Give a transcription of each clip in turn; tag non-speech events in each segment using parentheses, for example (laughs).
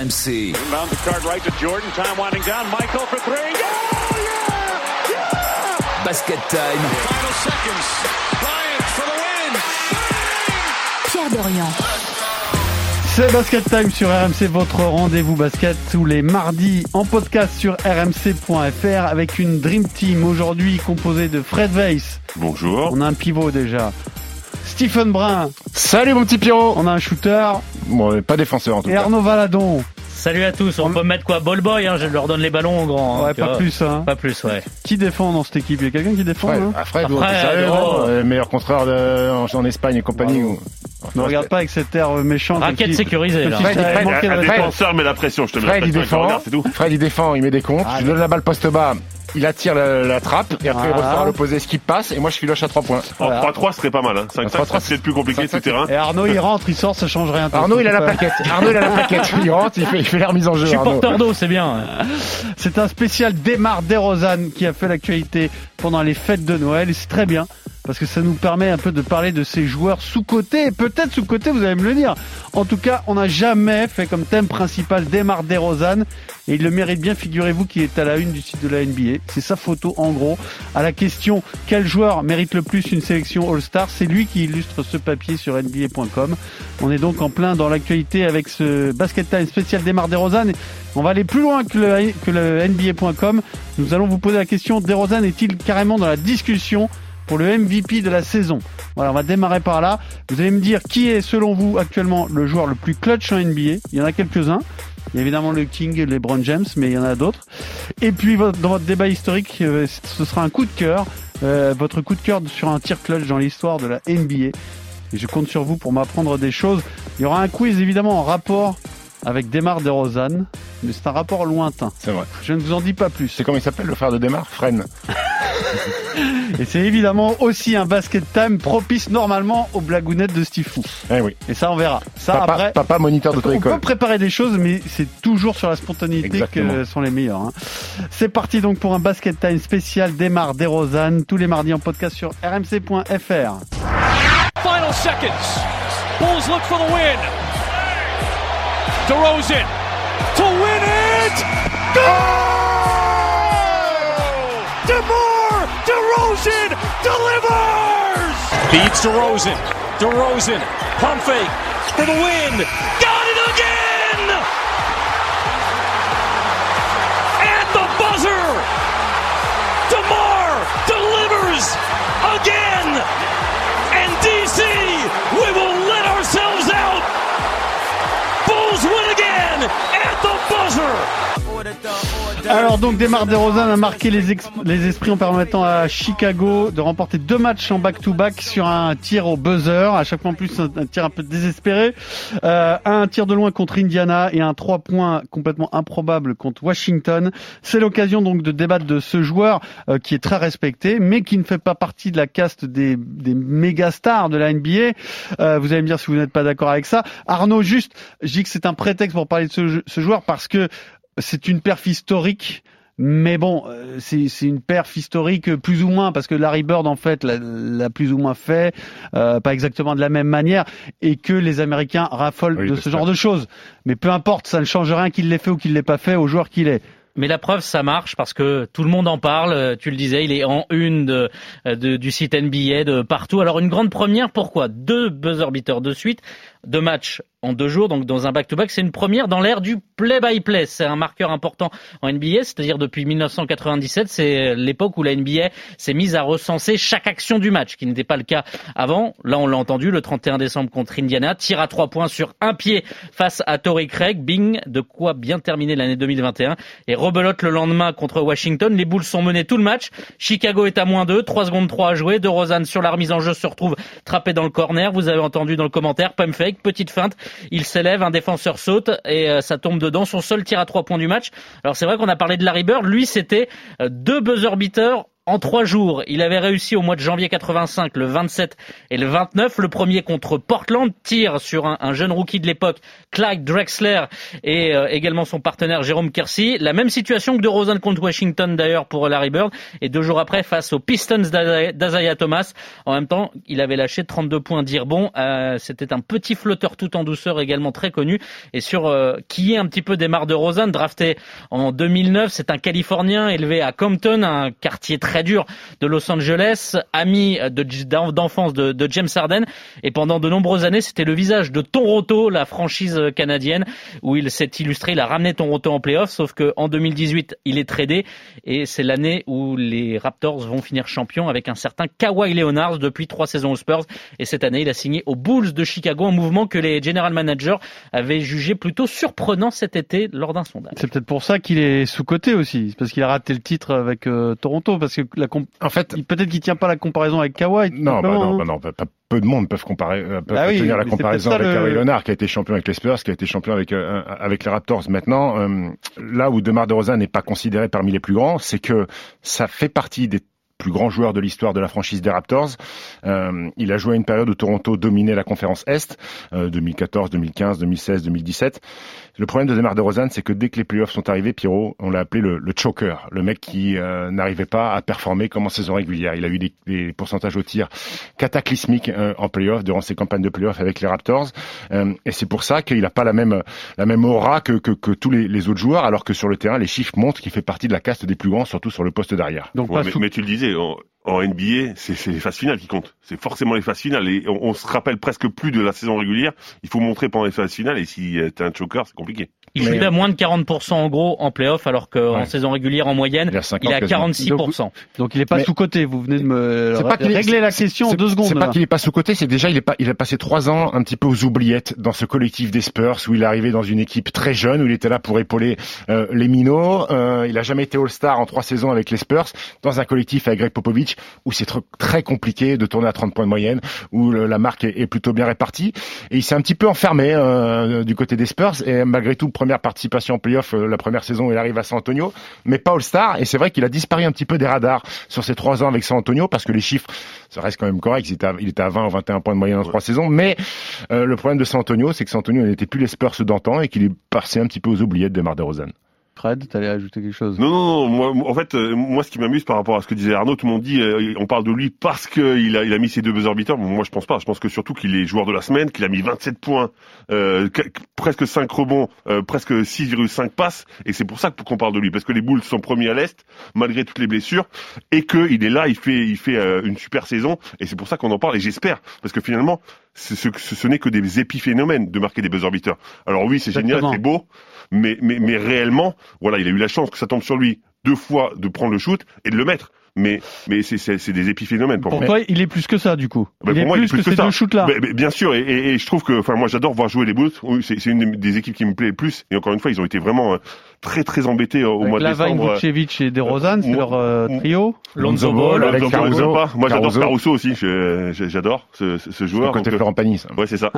RMC. Basket time. Pierre Dorian. C'est Basket Time sur RMC, votre rendez-vous basket tous les mardis en podcast sur rmc.fr avec une Dream Team aujourd'hui composée de Fred Weiss. Bonjour. On a un pivot déjà. Stephen Brun. Salut mon petit Pierrot. On a un shooter. Bon, pas défenseur en tout Et cas. Arnaud Valadon. Salut à tous, on peut mettre quoi? Ball boy, hein, je leur donne les ballons au grand. hein, Ouais, pas vois. plus, hein. Pas plus, ouais. Qui défend dans cette équipe? Il y a quelqu'un qui défend Fred, hein? Ah, Fred, Après, oh, t'es sérieux, oh. Euh, meilleur contreur de- en, en Espagne et compagnie. Bravo. ou- Ne regarde pas avec cet air euh, méchant. Raquette sécurisée, là. Fred, Un défenseur met la pression, je te mets Fred, il le défend. c'est. Fred, il défend, il met des comptes. Ah, je lui donne la balle poste bas. Il attire la, la trappe et après il ressort à l'opposé, skip passe et moi je filoche à 3 points. En Voilà. 3-3 serait pas mal. Hein. 5-5 3-3, serait peut-être plus compliqué 5-5, terrain. Et Arnaud, il rentre, il sort, ça change rien. Arnaud il a la plaquette. Arnaud il a la plaquette. (laughs) Il rentre, il fait, il fait la remise en jeu. Je suis Arnaud. porteur d'eau, c'est bien. C'est un spécial Démarre Desrosanne qui a fait l'actualité pendant les fêtes de Noël et c'est très bien parce que ça nous permet un peu de parler de ces joueurs sous-cotés peut-être sous-cotés, vous allez me le dire. En tout cas, on n'a jamais fait comme thème principal Démarre Desrosanne et il le mérite bien, figurez-vous, qui est à la une du site de la NBA. C'est sa photo en gros. À la question quel joueur mérite le plus une sélection All-Star, c'est lui qui illustre ce papier sur NBA.com. On est donc en plein dans l'actualité avec ce Basket Time spécial Démarre Desrosanne. On va aller plus loin que le, que le NBA.com. Nous allons vous poser la question, DeRozan est-il carrément dans la discussion pour le MVP de la saison Voilà, on va démarrer par là. Vous allez me dire qui est selon vous actuellement le joueur le plus clutch en NBA. Il y en a quelques-uns. Il y a évidemment le King, LeBron James, mais il y en a d'autres. Et puis dans votre débat historique, euh, ce sera un coup de cœur, euh, votre coup de cœur sur un tir clutch dans l'histoire de la NBA. Et je compte sur vous pour m'apprendre des choses. Il y aura un quiz évidemment en rapport avec Demar DeRozan, mais c'est un rapport lointain. C'est vrai. Je ne vous en dis pas plus. C'est comment il s'appelle le frère de Demar Fren. Et c'est évidemment aussi un basket time propice normalement aux blagounettes de Steve Fou. Eh oui. Et ça, on verra. Ça, Papa, après, papa moniteur on peut préparer des choses, mais c'est toujours sur la spontanéité Exactement. que sont les meilleurs. hein. C'est parti donc pour un basket time spécial Démarre des Rosanne, tous les mardis en podcast sur rmc.fr. Final seconds. Bulls look for the win. DeRozan to win it. Go! DeMar DeRozan delivers. Beats DeRozan. DeRozan pump fake for the win. Got it again. At the buzzer. DeMar delivers again. And DC, we will the buzzer. Alors donc Demar DeRozan a marqué les, esprits en permettant à Chicago de remporter deux matchs en back-to-back sur un tir au buzzer, à chaque fois en plus un, tir un peu désespéré, Euh, un tir de loin contre Indiana et un trois points complètement improbable contre Washington. C'est l'occasion donc de débattre de ce joueur euh, qui est très respecté, mais qui ne fait pas partie de la caste des, des méga stars de la NBA. Euh, vous allez me dire si vous n'êtes pas d'accord avec ça. Arnaud, juste, je dis que c'est un prétexte pour parler de ce, ce joueur parce que c'est une perf historique. Mais bon, euh, c'est c'est une perf historique euh, plus ou moins parce que Larry Bird en fait l'a l'a plus ou moins fait, euh, pas exactement de la même manière, et que les Américains raffolent Oui, de ce ça. genre de choses. Mais peu importe, ça ne change rien qu'il l'ait fait ou qu'il l'ait pas fait au joueur qu'il est. Mais la preuve, ça marche parce que tout le monde en parle. Euh, Tu le disais, il est en une de, de- du site NBA de partout. Alors une grande première, pourquoi? Deux buzzer beaters de suite, deux matchs en deux jours, donc dans un back-to-back, c'est une première dans l'ère du play-by-play. C'est un marqueur important en NBA, c'est-à-dire depuis 1997, c'est l'époque où la NBA s'est mise à recenser chaque action du match, qui n'était pas le cas avant. Là, on l'a entendu, le 31 décembre contre Indiana, tir à trois points sur un pied face à Torrey Craig, bing, de quoi bien terminer l'année 2021. Et rebelote le lendemain contre Washington, les Bulls sont menés tout le match. Chicago est à moins 2, 3 secondes 3 à jouer. De Rosanne sur la remise en jeu se retrouve trappé dans le corner. Vous avez entendu dans le commentaire, pump petite feinte. Il s'élève, un défenseur saute et euh, ça tombe dedans. Son seul tir à trois points du match. Alors c'est vrai qu'on a parlé de Larry Bird. Lui, c'était euh, deux buzzer beaters En trois jours, il avait réussi au mois de janvier 85, le 27 et le 29. Le premier contre Portland, tire sur un, un jeune rookie de l'époque, Clyde Drexler, et euh, également son partenaire Jérôme Kersey. La même situation que de Rosen contre Washington d'ailleurs pour Larry Bird. Et deux jours après, face aux Pistons d'Isaiah Thomas. En même temps, il avait lâché 32 points d'Irbon. Euh, C'était un petit flotteur tout en douceur également très connu. Et sur euh, qui est un petit peu démarre de Rosen, drafté en 2009, c'est un Californien élevé à Compton, un quartier très dur de Los Angeles, ami de- d'enfance de, de James Harden. Et pendant de nombreuses années, c'était le visage de Toronto, la franchise canadienne, où il s'est illustré. Il a ramené Toronto en playoff, sauf qu'en 2018, il est tradé. Et c'est l'année où les Raptors vont finir champions avec un certain Kawhi Leonard depuis trois saisons aux Spurs. Et cette année, il a signé aux Bulls de Chicago, un mouvement que les general managers avaient jugé plutôt surprenant cet été lors d'un sondage. C'est peut-être pour ça qu'il est sous-coté aussi, parce qu'il a raté le titre avec euh, Toronto, parce que la En fait, peut-être qu'il tient pas la comparaison avec Kawhi. non, bah non, hein. bah non, pas- peu de monde peuvent comparer, euh, peuvent Bah oui, tenir la comparaison avec le- Kawhi Leonard, qui a été champion avec les Spurs, qui a été champion avec euh, avec les Raptors. Maintenant, euh, là où DeMar DeRozan n'est pas considéré parmi les plus grands, c'est que ça fait partie des plus grands joueurs de l'histoire de la franchise des Raptors. Euh, il a joué à une période où Toronto dominait la conférence Est, euh, 2014, 2015, 2016, 2017. Le problème de DeMar DeRozan, c'est que dès que les playoffs sont arrivés, Pierrot, on l'a appelé le, le choker, le mec qui euh, n'arrivait pas à performer comme en saison régulière. Il a eu des, des pourcentages au tir cataclysmiques euh, en playoffs durant ses campagnes de playoffs avec les Raptors, Euh, et c'est pour ça qu'il n'a pas la même la même aura que que, que tous les, les autres joueurs, alors que sur le terrain, les chiffres montrent qu'il fait partie de la caste des plus grands, surtout sur le poste d'arrière. Donc Ouais, pas mais, sous- mais tu le disais, en NBA, c'est les phases finales qui comptent. C'est forcément les phases finales. Et on, on se rappelle presque plus de la saison régulière. Il faut montrer pendant les phases finales. Et si euh, t'es un choker, c'est compliqué. Il shoot à moins de 40% en gros en playoff, alors qu'en Ouais. saison régulière en moyenne, Il a 50 il est à quasiment. 46%. Donc il est pas Mais- sous-côté. Vous venez de me C'est pas qu'il est- régler la question en c'est- deux secondes. C'est pas là. qu'il est pas sous côté, c'est déjà il est pas, il a passé trois ans un petit peu aux oubliettes dans ce collectif des Spurs où il est arrivé dans une équipe très jeune où il était là pour épauler euh, les minots. Euh, il a jamais été All-Star en trois saisons avec les Spurs dans un collectif avec Greg Popovich où c'est tr- très compliqué de tourner à 30 points de moyenne où le- la marque est, est plutôt bien répartie et il s'est un petit peu enfermé euh, du côté des Spurs et malgré tout première participation en playoff euh, la première saison il arrive à San Antonio mais pas All-Star et c'est vrai qu'il a disparu un petit peu des radars sur ces trois ans avec San Antonio parce que les chiffres ça reste quand même correct. Il était à, il était à 20 ou 21 points de moyenne en trois saisons. Mais euh, le problème de San Antonio, c'est que San Antonio n'était plus les Spurs d'antan et qu'il est passé un petit peu aux oubliettes de Mar de Rosanne. Fred, t'allais ajouter quelque chose? Non, non, non. En fait, euh, moi, ce qui m'amuse par rapport à ce que disait Arnaud, tout le monde dit, euh, on parle de lui parce qu'il a, il a mis ses deux buzzer beaters. Bon, moi, je pense pas. Je pense que surtout qu'il est joueur de la semaine, qu'il a mis 27 points, euh, qu- presque 5 rebonds, euh, presque 6,5 passes. Et c'est pour ça qu'on parle de lui, parce que les Bulls sont premiers à l'est, malgré toutes les blessures, et qu'il est là, il fait, il fait une super saison. Et c'est pour ça qu'on en parle. Et j'espère, parce que finalement, ce, ce, ce n'est que des épiphénomènes de marquer des buzzer beaters. Alors oui, c'est génial, c'est beau, mais, mais, mais réellement, voilà, il a eu la chance que ça tombe sur lui deux fois de prendre le shoot et de le mettre. Mais, mais c'est, c'est, c'est des épiphénomènes pour Pour moi. toi, il est plus que ça du coup. Bah, il pour est moi, plus, il est plus que, que ces ça. deux shoots là. Mais- mais bien sûr, et, et- et je trouve que, enfin, moi, j'adore voir jouer les Bulls. C'est, une des- équipes qui me plaît le plus. Et encore une fois, ils ont été vraiment euh, très, très embêtés euh, au mois de Lavine, décembre. Vucevic et DeRozan, c'est leur euh, trio. Lonzo Ball, Lonzo Ball, Caruso. pas. Moi, j'adore Caruso. Caruso aussi. J'adore ce, ce, ce joueur. côté euh, Florent Pagny, ça. Ouais, c'est ça.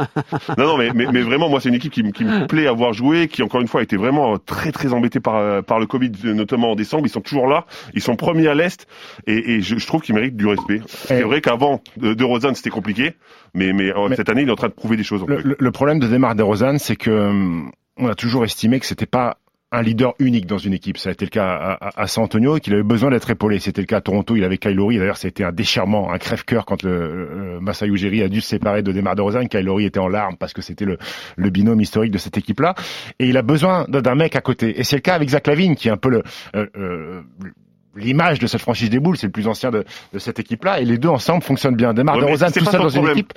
non, non, mais, mais, mais vraiment, moi, c'est une équipe qui, me- qui me plaît à voir jouer, qui encore une fois a été vraiment euh, très, très embêtée par, euh, par le Covid, euh, notamment en décembre. Ils sont toujours là, ils sont premiers à l'est, et, et je, je trouve qu'ils méritent du respect. C'est Et- vrai qu'avant de, de Rosanne, c'était compliqué, mais, mais, euh, Mais- cette année, il est en train de prouver des choses. En Le, fait. le- le problème de Demar DeRozan, c'est que hum, on a toujours estimé que c'était pas un leader unique dans une équipe. Ça a été le cas à, à- à San Antonio et qu'il avait besoin d'être épaulé. C'était le cas à Toronto. Il avait Kyle Lowry. D'ailleurs, été un déchirement, un crève-cœur quand le, le Masai Ujiri a dû se séparer de Demar DeRozan. Kyle Lowry était en larmes parce que c'était le, le binôme historique de cette équipe-là. Et il a besoin d'un d'un mec à côté. Et c'est le cas avec Zach Lavine, qui est un peu le, euh, euh, l'image de cette franchise des Bulls. C'est le plus ancien de, de cette équipe-là. Et les deux ensemble fonctionnent bien. Demar Ouais, mais DeRozan c'est tout son dans une problème. équipe.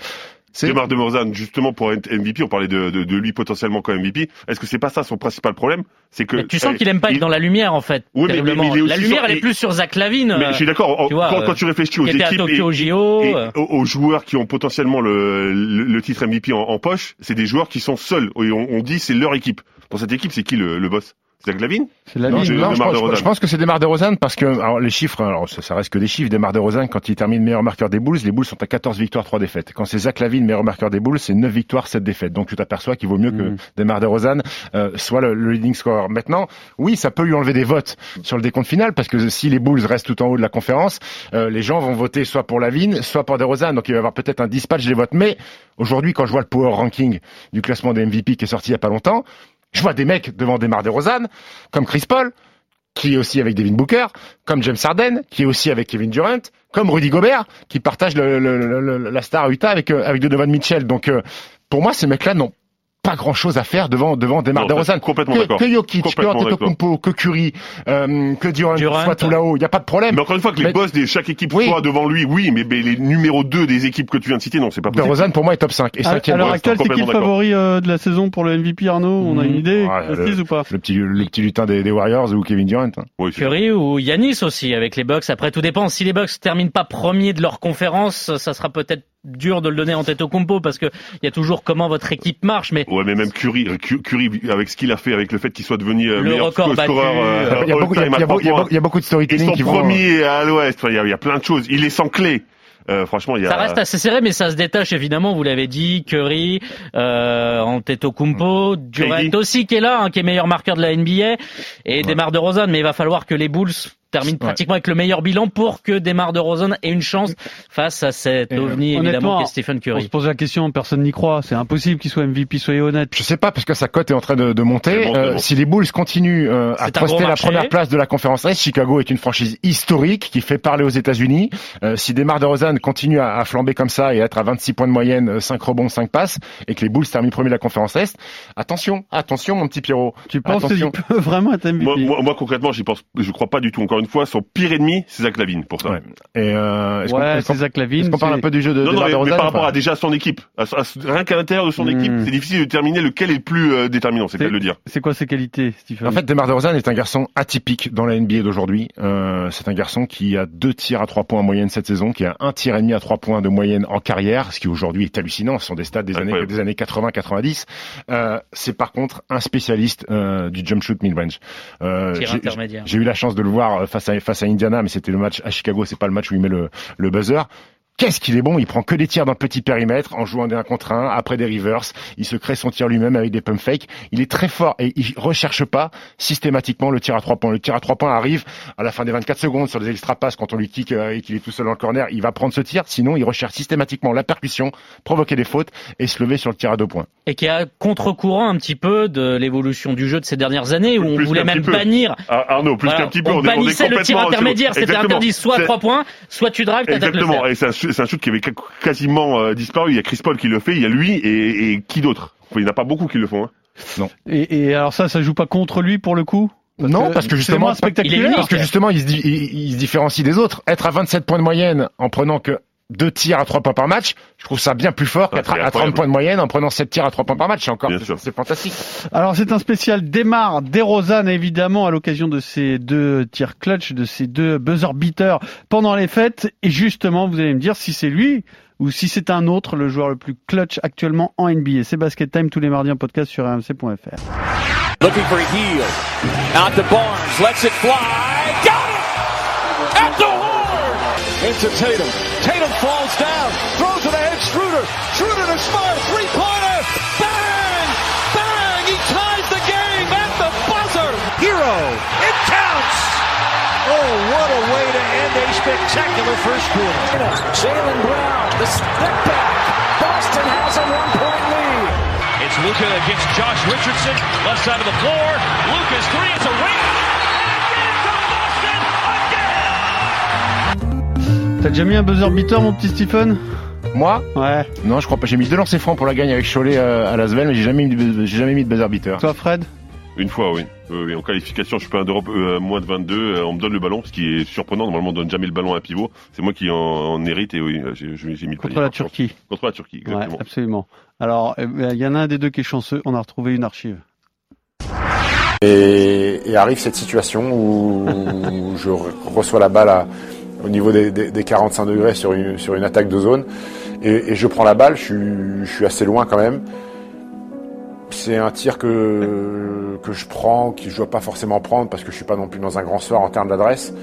C'est Demar de Rosanne, justement pour être MVP, on parlait de, de, de lui potentiellement comme MVP. Est-ce que c'est pas ça son principal problème? C'est que Mais tu sens euh, qu'il aime pas être dans la lumière en fait. Oui, mais- terriblement. mais il est aussi la lumière, sur- elle est plus sur Zach Lavine. Mais euh, je suis d'accord. en- tu vois, quand, euh, quand tu réfléchis aux équipes et, Tokyo JO. et euh. aux, aux joueurs qui ont potentiellement le, le, le titre MVP en, en poche, c'est des joueurs qui sont seuls. Et on, on dit c'est leur équipe. Pour cette équipe, c'est qui le, le boss? Zach Lavine C'est la Non, ligne. je, Demar non, je pense- DeRozan. je pense que c'est Demar DeRozan parce que alors les chiffres, alors ça, ça reste que des chiffres. Demar DeRozan quand il termine meilleur marqueur des Bulls, les Bulls sont à 14 victoires, 3 défaites. Quand c'est Zach Lavine meilleur marqueur des Bulls, c'est 9 victoires, 7 défaites. Donc tu t'aperçois qu'il vaut mieux que Mhm. Demar DeRozan euh, soit le, le leading scorer. Maintenant, oui, ça peut lui enlever des votes sur le décompte final parce que si les Bulls restent tout en haut de la conférence, euh, les gens vont voter soit pour Lavine, soit pour DeRozan. Donc il va y avoir peut-être un dispatch des votes. Mais aujourd'hui, quand je vois le power ranking du classement des MVP qui est sorti il y a pas longtemps, je vois des mecs devant Demar DeRozan, comme Chris Paul, qui est aussi avec Devin Booker, comme James Harden, qui est aussi avec Kevin Durant, comme Rudy Gobert, qui partage le- la star Utah avec, euh, avec Donovan Mitchell. Donc, euh, pour moi, ces mecs-là n'ont pas grand-chose à faire devant devant Demar DeRozan. complètement Que, d'accord. que Jokic, que Antetokounmpo, que Curry, euh, que Durant, Durant. soit tout là-haut, il n'y a pas de problème. Mais encore une fois, que les Mais- boss de chaque équipe Oui. soient devant lui, oui, mais, mais les numéros 2 des équipes que tu viens de citer, non, c'est pas possible. DeRozan, pour moi, est top 5 et À, à 5 l'heure ouais, actuelle, c'est qui le favori euh, de la saison pour le MVP Arnaud? On a une Mhm. idée ou pas? le petit, le petit lutin des, des Warriors ou Kevin Durant. hein. Oui, c'est- Curry ou Yanis aussi avec les Bucks. Après, tout dépend. Si les Bucks terminent pas premier de leur conférence, ça sera peut-être dur de le donner en tête au compo parce que il y a toujours comment votre équipe marche. Mais Ouais, mais même Curry, euh, Cu- Curry, avec ce qu'il a fait, avec le fait qu'il soit devenu euh, Le meilleur record scoreur, euh, Il y a beaucoup, de storytelling son qui vont. premier à l'Ouest. Il y, a, il y a plein de choses. Il est sans clé. Euh, franchement, il y a. ça reste assez serré, mais ça se détache évidemment. Vous l'avez dit, Curry, euh, Antetokounmpo, Durant aussi qui est là, hein, qui est meilleur marqueur de la NBA, et Demar Derozan. Mais il va falloir que les Bulls terminent Ouais. pratiquement avec le meilleur bilan pour que Demar Derozan ait une chance face à cet Et, euh, ovni évidemment honnêtement, qui est Stephen On Curry. se pose la question, personne n'y croit. C'est impossible qu'il soit MVP, soyez honnête. Je sais pas parce que sa cote est en train de, de monter. Bon, Euh, bon. Si les Bulls continuent euh, à truster la première place de la conférence Est, Chicago est une franchise historique qui fait parler aux États-Unis. Euh, si Demar DeRozan continue à, à flamber comme ça et à être à 26 points de moyenne, euh, 5 rebonds, 5 passes, et que les Bulls terminent premier de la conférence Est, attention, attention mon petit Pierrot. Tu penses qu'il Attention. peut (laughs) vraiment être MVP Moi, moi, moi, concrètement, j'y pense, je crois pas du tout. Encore une fois, son pire ennemi, c'est Zach Lavine pour ça. Ouais. Et euh, est-ce qu'on- Ouais, est-ce qu'on c'est Zach Lavine. est-ce qu'on parle c'est- un peu du jeu de Non, non, mais, mais par rapport à déjà son équipe, à, à- rien qu'à l'intérieur de son Hmm. équipe, c'est difficile de déterminer lequel est le plus euh, déterminant, c'est de le dire. C'est quoi ses qualités, Stephen? En fait, Demar DeRozan est un garçon atypique dans la NBA d'aujourd'hui. Euh, c'est un garçon qui a deux tirs à trois points en moyenne cette saison, qui a un tir et demi à trois points de moyenne en carrière, ce qui aujourd'hui est hallucinant. Ce sont des stats des années, des années 80-90. Euh, c'est par contre un spécialiste euh, du jump shoot mid-range. Euh, Tir j'ai- intermédiaire. j'ai eu la chance de le voir euh, face à face à Indiana, mais c'était le match à Chicago. C'est pas le match où il met le, le buzzer. Qu'est-ce qu'il est bon? Il prend que des tirs dans le petit périmètre en jouant des 1 contre 1, après des reverse. Il se crée son tir lui-même avec des pump fakes. Il est très fort et il recherche pas systématiquement le tir à 3 points. Le tir à 3 points arrive à la fin des 24 secondes sur des extra passes quand on lui kick euh, et qu'il est tout seul dans le corner. Il va prendre ce tir. Sinon, il recherche systématiquement la percussion, provoquer des fautes et se lever sur le tir à deux points. Et qui est à contre-courant un petit peu de l'évolution du jeu de ces dernières années, où on voulait même peu. bannir Ah, Arnaud, plus Voilà, qu'un petit peu, on, on, est, on est bannissait le tir intermédiaire, c'était interdit soit à C'est- 3 points, soit tu drives, t'attaques le c'est un, shoot- qui avait quasiment euh, disparu. Il y a Chris Paul qui le fait, il y a lui et, et qui d'autre? Enfin, Il n'y en a pas beaucoup qui le font. Hein. Et, et alors ça, ça joue pas contre lui pour le coup? Non, parce que justement, spectaculaire. Il est parce que justement, il se, il se différencie des autres. Être à 27 points de moyenne en prenant que deux tirs à trois points par match, je trouve ça bien plus fort Ah, qu'être c'est à 30 incroyable. points de moyenne en prenant 7 tirs à trois points par match. C'est encore, Bien c'est sûr. c'est fantastique. Alors c'est un spécial démarre DeRozan évidemment à l'occasion de ces deux tirs clutch, de ces deux buzzer beaters pendant les fêtes. Et justement, vous allez me dire si c'est lui ou si c'est un autre le joueur le plus clutch actuellement en NBA. C'est Basket Time tous les mardis en podcast sur rmc.fr. Looking for a heel. Out to Barnes. Lets it fly. Got it! At the horn! Into Tatum. Tatum falls down. Throws it ahead. Schroeder. Schroeder to Smart. Three pointer. Bang! Bang! He ties the game at the buzzer. Hero. It counts. Oh, what a way to end a spectacular first quarter. Jalen Brown. The step back. Boston has a one point lead. It's Luca against Josh Richardson. Left side of the floor. Luca's three. It's a ring. T'as déjà mis un buzzer beater mon petit Stephen Moi, Ouais. non, je crois pas. J'ai mis deux lancers francs pour la gagne avec Cholet euh, à Lasvel, mais j'ai jamais mis, de- j'ai jamais mis de buzzer beater. Toi Fred Une fois, oui. Euh, et en qualification, je suis pas un d'Europe euh, moins de 22. euh, on me donne le ballon, ce qui est surprenant. Normalement, on donne jamais le ballon à un pivot. C'est moi qui en, en hérite et oui, j'ai mis le Contre la chance. Turquie. Contre la Turquie, Ouais, exactement. absolument. Alors, il y en a un des deux qui est chanceux. On a retrouvé une archive. Et, et arrive cette situation où je re- reçois la balle à- au niveau des, des- des 45 degrés sur une, attaque de zone. Et, je prends la balle, je suis, assez loin quand même. c'est un tir que, je prends, que je dois pas forcément prendre parce que je suis pas non plus dans un grand soir en termes d'adresse.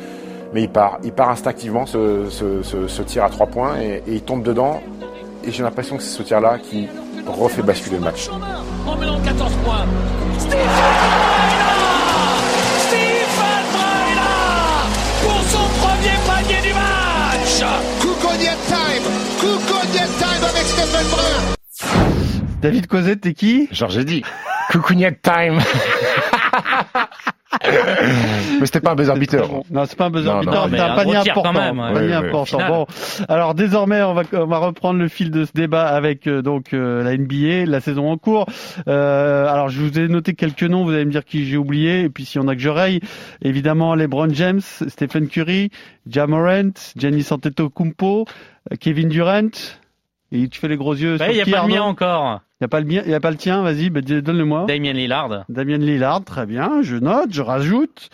Mais il part, il part instinctivement ce, tir à trois points et, il tombe dedans. Et j'ai l'impression que c'est ce tir-là qui refait basculer le match. En menant de 14 points. Kukonia time avec Stephen Brun? David Cosette, t'es qui Georges dit. Coucougnac time. (laughs) Mais c'était pas un buzzer beater. Non, c'est pas un buzzer beater, mais un panier important. quand même, panier Oui, important. Bon, alors désormais, on va on va reprendre le fil de ce débat avec euh, donc euh, la NBA, la saison en cours. Euh, alors je vous ai noté quelques noms, vous allez me dire qui j'ai oublié, et puis si on a que je raye, évidemment LeBron James, Stephen Curry, Ja Morant, Giannis Antetokounmpo, Kevin Durant. Et tu fais les gros yeux. Ouais, Il n'y a pas le mien encore. Il y a pas le mien, il y a pas le tien. Vas-y, bah, dis- donne-le-moi. Damien Lillard. Damien Lillard, très bien. Je note, je rajoute.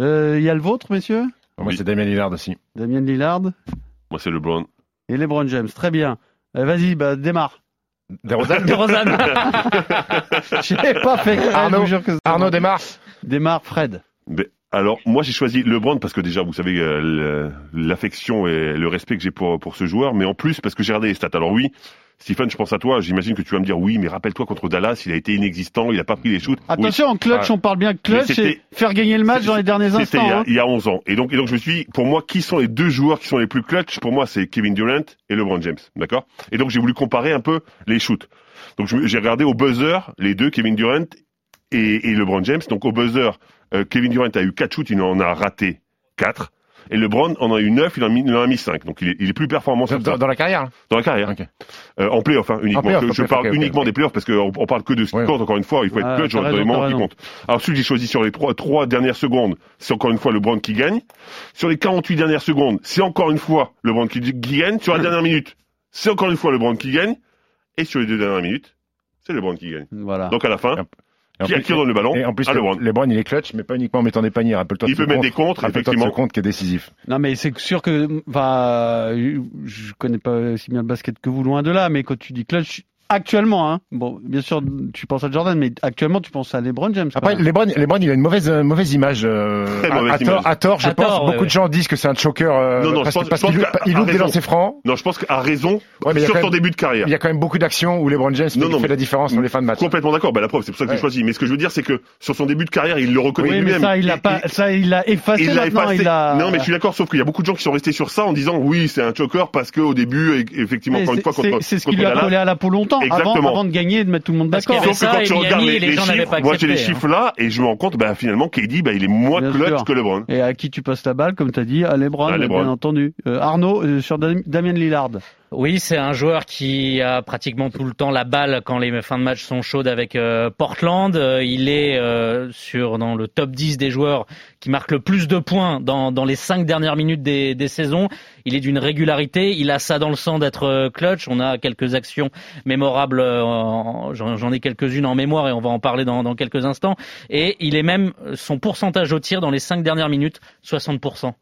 Euh, Il y a le vôtre, messieurs. Moi, Oui. c'est Damien Lillard aussi. Damien Lillard Moi, c'est LeBron. et LeBron James. Très bien. Euh, Vas-y, bah, démarre. DeRozan (laughs) De Rosanne. (laughs) J'ai pas fait Arnaud, je que Arnaud démarre. Démarre, Fred. Mais, alors, moi, j'ai choisi LeBron parce que déjà, vous savez, euh, l'affection et le respect que j'ai pour, pour ce joueur, mais en plus, parce que j'ai regardé les stats. Alors oui, Stephen, je pense à toi, j'imagine que tu vas me dire, oui, mais rappelle-toi contre Dallas, il a été inexistant, il a pas pris les shoots. Oui, Attention, en clutch, Ouais. on parle bien clutch et faire gagner le match dans les derniers instants. il y, a, hein. il y a 11 ans. Et donc, et donc je me suis dit, pour moi, qui sont les deux joueurs qui sont les plus clutch? Pour moi, c'est Kevin Durant et LeBron James. D'accord? Et donc, j'ai voulu comparer un peu les shoots. Donc, j'ai regardé au buzzer les deux, Kevin Durant et, et LeBron James. Donc, au buzzer, euh, Kevin Durant a eu 4 shoots, il en a raté 4. Et LeBron en a eu 9, il en a mis, il en a mis 5. Donc, il est, il est plus performant sur Dans, ça. dans la carrière. hein. Dans la carrière. Euh, en playoff, hein, uniquement. En je parle uniquement ok. des playoffs parce qu'on on parle que de ce qui Ouais. compte, encore une fois. Il faut être clutch dans les moments qui comptent. Alors, celui que j'ai choisi sur les trois, trois dernières secondes, c'est encore une fois LeBron qui gagne. Sur les 48 dernières secondes, c'est encore une fois LeBron qui, qui gagne. Sur la dernière minute, c'est encore une fois LeBron qui gagne. Et sur les deux dernières minutes, c'est LeBron qui gagne. Voilà. Donc, à la fin, qui a plus- qui donne le ballon Et en plus, à le- LeBron. LeBron, il est clutch, mais pas uniquement en mettant des paniers. Rappelle-toi de Il peut mettre des contres, Rappelle-toi effectivement. compte qui est décisif. Non, mais c'est sûr que, enfin, je connais pas aussi bien le basket que vous, loin de là, mais quand tu dis clutch, actuellement, hein, bon, bien sûr, tu penses à Jordan, mais actuellement, tu penses à LeBron James. Après. LeBron, LeBron, il a une mauvaise, euh, mauvaise image. euh, à- mauvaise à, image. tort, à tort, je À pense. tort, ouais, beaucoup ouais. de gens disent que c'est un choker. euh, Non, non, je parce, pense- parce je pense qu'il il à ouvre des lancers francs. Non, je pense qu'à raison, Ouais, mais il y a sur quand son même- début de carrière. Il y a quand même beaucoup d'actions où LeBron James Non, fait mais- la différence dans les fins de match. Complètement d'accord. Ben, la preuve, c'est pour ça que Ouais. j'ai choisi. Mais ce que je veux dire, c'est que sur son début de carrière, il le reconnaît oui, mais lui-même. ça, il a pas, ça, il l'a effacé Il l'a effacé. Non, mais je suis d'accord, sauf qu'il y a beaucoup de gens qui sont restés sur ça en disant oui, c'est un choker parce que au début, e- effectivement, encore une fois, contre, c'est- ce qui contre lui a collé à la peau longtemps, avant, Exactement. avant de gagner et de mettre tout le monde d'accord. Sauf que ça, quand tu regardes les, les les gens n'avaient chiffres, pas moi j'ai les hein. chiffres là et je me rends compte, bah, finalement, KD, bah, il est moins Bien clutch sûr. que LeBron. Et à qui tu passes la balle, comme tu as dit, à LeBron, À LeBron. bien entendu. Euh, Arnaud, euh, sur Dam- Damien Lillard. Oui, c'est un joueur qui a pratiquement tout le temps la balle quand les fins de match sont chaudes avec euh, Portland. Euh, il est euh, sur dans le top 10 des joueurs qui marquent le plus de points dans, dans les cinq dernières minutes des, des saisons. Il est d'une régularité. Il a ça dans le sang d'être euh, clutch. On a quelques actions mémorables. en- J'en ai quelques-unes en mémoire et on va en parler dans, dans quelques instants. Et il est même son pourcentage au tir dans les cinq dernières minutes, 60%.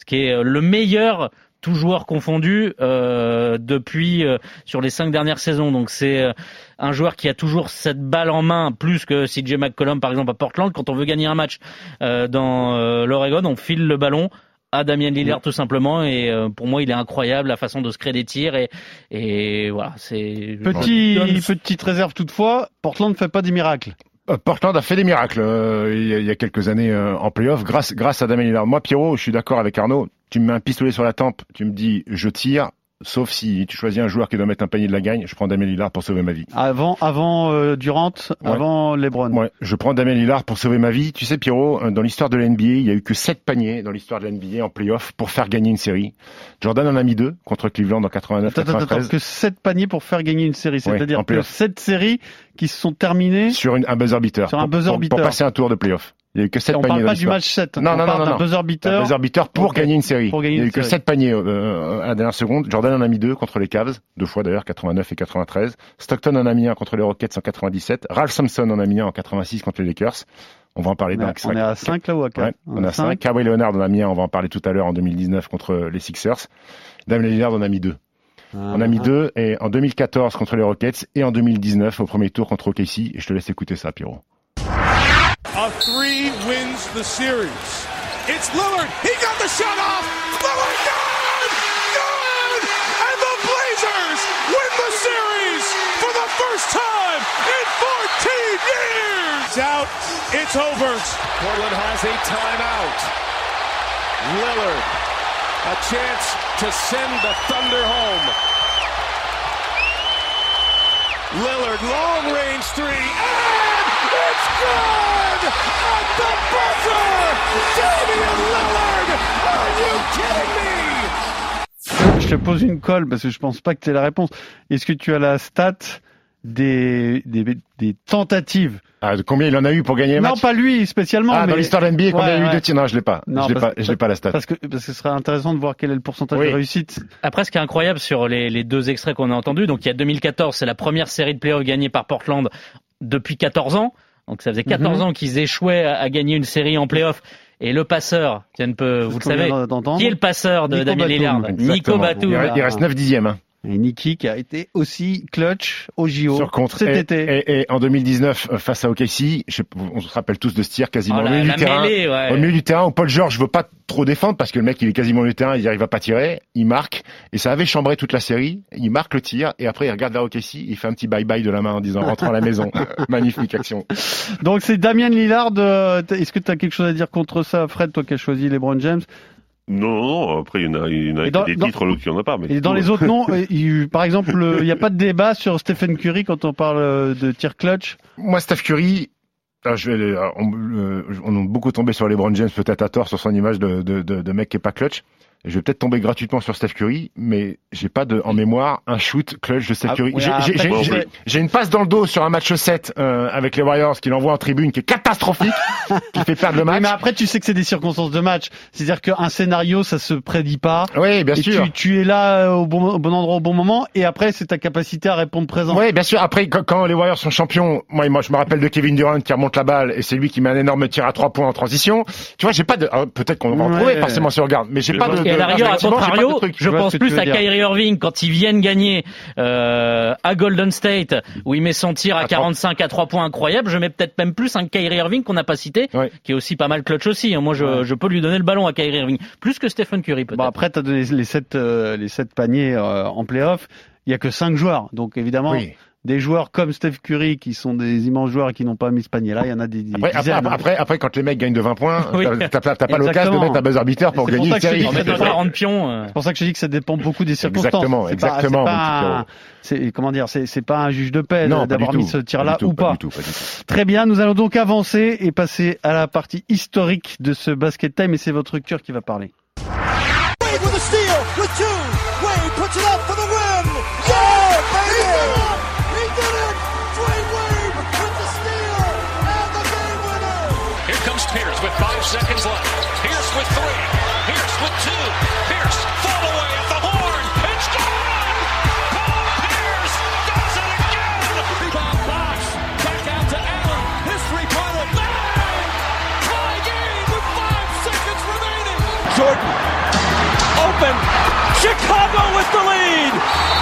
Ce qui est le meilleur tout joueur confondu euh, depuis euh, sur les cinq dernières saisons. Donc c'est euh, un joueur qui a toujours cette balle en main, plus que CJ McCollum par exemple à Portland. Quand on veut gagner un match euh, dans euh, l'Oregon, on file le ballon à Damien Lillard tout simplement et euh, pour moi il est incroyable la façon de se créer des tirs et et voilà c'est Petit, petite réserve toutefois, Portland ne fait pas des miracles. Euh, Portland a fait des miracles euh, il, y a, il y a quelques années euh, en playoff grâce, grâce à Damien Lillard. Moi, Pierrot, je suis d'accord avec Arnaud. Tu me mets un pistolet sur la tempe, tu me dis je tire, sauf si tu choisis un joueur qui doit mettre un panier de la gagne, je prends Damien Lillard pour sauver ma vie. Avant, avant euh, Durant, Ouais. avant LeBron. Ouais, je prends Damien Lillard pour sauver ma vie. Tu sais, Pierrot, euh, dans l'histoire de la NBA, il y a eu que sept paniers dans l'histoire de la NBA en playoff pour faire gagner une série. Jordan en a mis deux contre Cleveland en 89-93. Attends, attends, attends, que 7 paniers pour faire gagner une série. Ouais, C'est-à-dire en que playoff. 7 séries qui se sont terminées. Sur une, un buzzer beater. Sur un buzzer pour, beater. pour passer un tour de playoff. Il y a eu que sept On paniers parle dans pas du match 7. Non, on non, parle non, d'un non. buzzer beater. buzzer beater pour gagner une série. Pour gagner il y a eu que série. 7 paniers euh, à la dernière seconde. Jordan en a mis deux contre les Cavs, deux fois d'ailleurs, 89 et 93. Stockton en a mis un contre les Rockets en 97. Ralph Sampson en a mis un en 86 contre les Lakers. On va en parler On à- on est à 5 là ou à 4 Ouais, on a 5. Kawhi Leonard en a mis un, on va en parler tout à l'heure en 2019 contre les Sixers. Damien Lillard en a mis deux. On a mis deux, et en 2014 contre les Rockets, et en 2019 au premier tour contre OKC. Et je te laisse écouter ça, Pierrot. Three wins the series. It's Lillard. He got the shot off. Lillard, good! Good! And the Blazers win the series for the first time in 14 years! Out. It's over. Portland has a timeout. Lillard, a chance to send the Thunder home. Lillard, long range three, and it's good! At the buzzer! Damian Lillard! Are you kidding me? Je te pose une colle parce que je pense pas que tu aies la réponse. Est-ce que tu as la stat des, des, des tentatives? Ah, de combien il en a eu pour gagner les Non, pas lui spécialement. Ah, mais... dans l'histoire de NBA, combien Ouais, il y a eu ouais. de tirs? Non, je l'ai pas. Non, je l'ai pas, je l'ai pas la stat. Parce que, parce que ce serait intéressant de voir quel est le pourcentage Oui. de réussite. Après, ce qui est incroyable sur les, les deux extraits qu'on a entendus, donc il y a 2014, c'est la première série de playoffs gagnée par Portland depuis 14 ans. Donc ça faisait 14 Mhm. ans qu'ils échouaient à, à gagner une série en playoff. Et le passeur, tiens, peut, vous le savez, qui est le passeur de Nico Damien. Lillard Nico Exactement. Batum. Il, reste- il reste 9 dixièmes. Hein. Et Niki qui a été aussi clutch au JO sur contre. cet et, été. Et, et en 2019, euh, face à OKC, je sais pas, on se rappelle tous de ce tir quasiment Oh, au milieu du terrain. mêlée, ouais. Au milieu du terrain, où Paul George veut pas trop défendre parce que le mec il est quasiment au milieu du terrain, il arrive à pas tirer, il marque et ça avait chambré toute la série. Il marque le tir et après il regarde vers OKC, il fait un petit bye bye de la main en disant rentrons à la maison. (laughs) Magnifique action. Donc c'est Damien Lillard. euh, Est-ce que tu as quelque chose à dire contre ça, Fred, toi qui as choisi LeBron James? Non, non, non. Après, il y en a, il y en a dans- des dans- titres, l'autre qui en a pas. Mais Et dans tout, les autres noms, (laughs) euh, il- par exemple, euh, il n'y a pas de débat sur Stephen Curry quand on parle euh, de tir clutch? Moi, Steph Curry, alors, je vais, les- alors, on, euh, on a beaucoup tombé sur LeBron James, peut-être à tort, sur son image de, de, de, de mec qui est pas clutch. Je vais peut-être tomber gratuitement sur Steph Curry, mais j'ai pas de, en mémoire un shoot clutch de Steph Ah, Curry. J'ai- ah, j'ai- une passe dans le dos sur un match 7 euh, avec les Warriors qu'il envoie en tribune, qui est catastrophique, (laughs) qui fait perdre le match. mais après, tu sais que c'est des circonstances de match. C'est-à-dire qu'un scénario, ça se prédit pas. Oui, bien et sûr. Tu, tu es là euh, au bon, au bon endroit au bon moment. Et après, c'est ta capacité à répondre présent. Oui, bien sûr. Après, quand, quand les Warriors sont champions, moi, moi, je me rappelle de Kevin Durant qui remonte la balle et c'est lui qui met un énorme tir à trois points en transition. Tu vois, j'ai pas de. alors, Peut-être qu'on va en Ouais. trouver forcément si on regarde, mais j'ai Mais pas de. À la rigueur, à contrario, je pense plus à dire. Kyrie Irving quand ils viennent gagner euh, à Golden State où il met son tir à À 45 à 3 points incroyable. Je mets peut-être même plus un Kyrie Irving qu'on n'a pas cité, Ouais. qui est aussi pas mal clutch aussi. hein. Moi, je, Ouais. je peux lui donner le ballon à Kyrie Irving plus que Stephen Curry peut-être. Bon, après, tu as donné les sept, euh, les sept paniers euh, en playoff. Il y a que cinq joueurs. Donc, évidemment, Oui. Des joueurs comme Steph Curry, qui sont des immenses joueurs et qui n'ont pas mis ce panier-là, il y en a des, des Après, après, dizaines. après, après, quand les mecs gagnent de 20 points, (laughs) Oui. t'as- pas, pas l'occasion de mettre un buzzer beater pour C'est pour gagner ça une que je te série. dis En que mettre c'est pas- 40 pions. euh. C'est pour ça que je dis que ça dépend beaucoup des circonstances. Exactement, C'est pas- exactement, c'est pas comment dire, c'est c'est pas un juge de paix pas d'avoir mis ce tir-là Pas ou pas. du tout, pas du tout. Très bien, nous allons donc avancer et passer à la partie historique de ce basket time et c'est votre cœur qui va parler. Wade with a steal, with two. Wade puts it up for the seconds left. Pierce with three. Pierce with two. Pierce fall away at the horn. It's gone! Paul Pierce does it again! Box. Back out to Allen. With five seconds remaining. Jordan. Open. Chicago with the lead.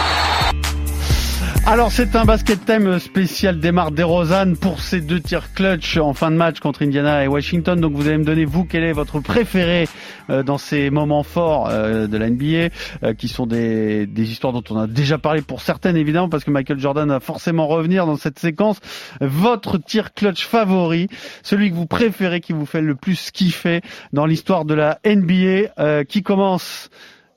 Alors c'est un basket time spécial Demar DeRozan pour ces deux tirs clutch en fin de match contre Indiana et Washington. Donc vous allez me donner vous quel est votre préféré euh, dans ces moments forts euh, de la NBA euh, qui sont des, des histoires dont on a déjà parlé pour certaines évidemment parce que Michael Jordan va forcément revenir dans cette séquence. Votre tir clutch favori, celui que vous préférez, qui vous fait le plus kiffer dans l'histoire de la NBA, qui commence,